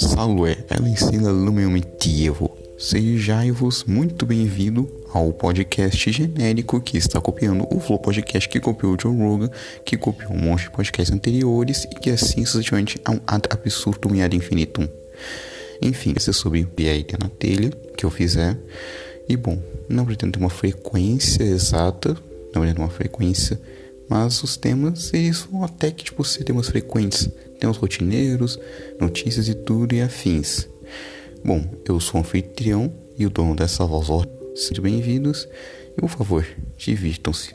Salve, ela ensina motivo. Sejai-vos muito bem-vindo ao podcast genérico que está copiando o Flow Podcast que copiou o Joe Rogan, que copiou um monte de podcasts anteriores e que assim sucessivamente é um ad absurdum e ad infinitum. Enfim, esse é sobre ideia na telha que eu fizer. E bom, não pretendo ter uma frequência exata, não pretendo uma frequência mas os temas, eles vão até que, tipo, ser temas frequentes. Temas rotineiros, notícias e tudo e afins. Bom, eu sou o anfitrião e o dono dessa voz. Sejam bem-vindos e, por favor, divirtam-se.